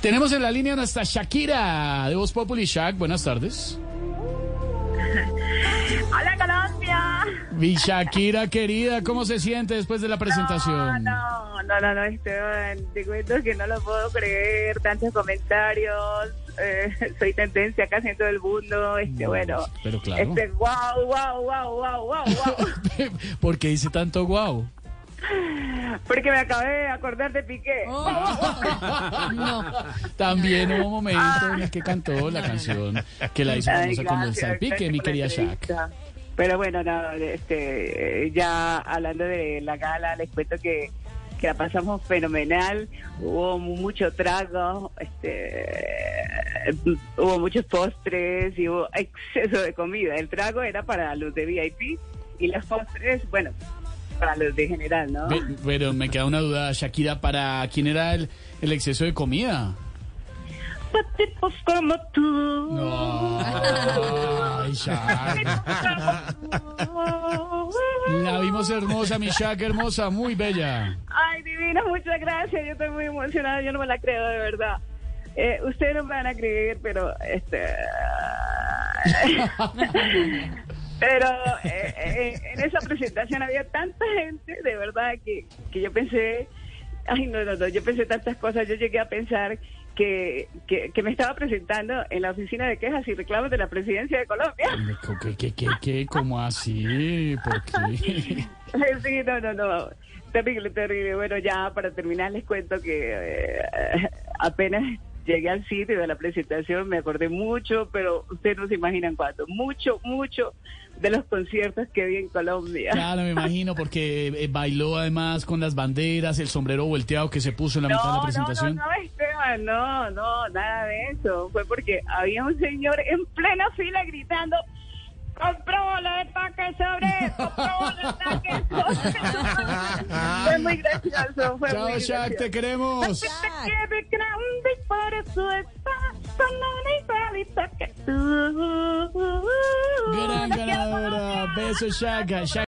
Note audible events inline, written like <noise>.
Tenemos en la línea nuestra Shakira de Voz Populi. Shak, buenas tardes. <laughs> Hola Colombia. Mi Shakira querida, ¿cómo se siente después de la presentación? No, no, no, no, Esteban, te cuento que no lo puedo creer, tantos comentarios, eh, <laughs> soy tendencia casi en todo el mundo, este, bueno, pero claro. este, wow, wow, wow, wow, wow, wow. ¿Por qué dice tanto guau? Porque me acabé de acordar de Piqué. <laughs> También hubo momentos en los que cantó la canción que la hizo Ay, famosa con el gracias, salpique, gracias mi querida entrevista. Pero bueno, no, este, ya hablando de la gala, les cuento que, que la pasamos fenomenal. Hubo mucho trago, este, hubo muchos postres y hubo exceso de comida. El trago era para los de VIP y los postres, bueno, para los de general, ¿no? Pero me queda una duda, Shakira, ¿para quién era el, el exceso de comida? Para tipos como tú. No, ay, Shak. La vimos hermosa, mi Shak, hermosa, muy bella. Ay, divina, muchas gracias. Yo estoy muy emocionada, yo no me la creo de verdad. Eh, ustedes no me van a creer, pero este. <laughs> pero eh, eh, en esa presentación había tanta gente, de verdad, que, que yo pensé. Ay, no, no, no, yo pensé tantas cosas. Yo llegué a pensar que, que, que me estaba presentando en la oficina de quejas y reclamos de la presidencia de Colombia. ¿Qué, qué, qué, qué? ¿Cómo así? ¿Por qué? <laughs> Sí, no, no, no. Terrible, terrible. Bueno, ya para terminar les cuento que eh, apenas llegué al sitio de la presentación me acordé mucho, pero ustedes no se imaginan cuánto. Mucho, mucho de los conciertos que vi en Colombia. Claro, me imagino, porque eh, bailó además con las banderas, el sombrero volteado que se puso en la mitad de la No, no, no, presentación. no, Esteban, no, no, nada de eso. Fue porque había un señor en plena fila gritando, sobre, fue muy gracioso, fue Chao, muy gracioso. queremos. Te quiere grande y por eso está con una igualita que tú. Gran ganadora. Besos, Shak. Shak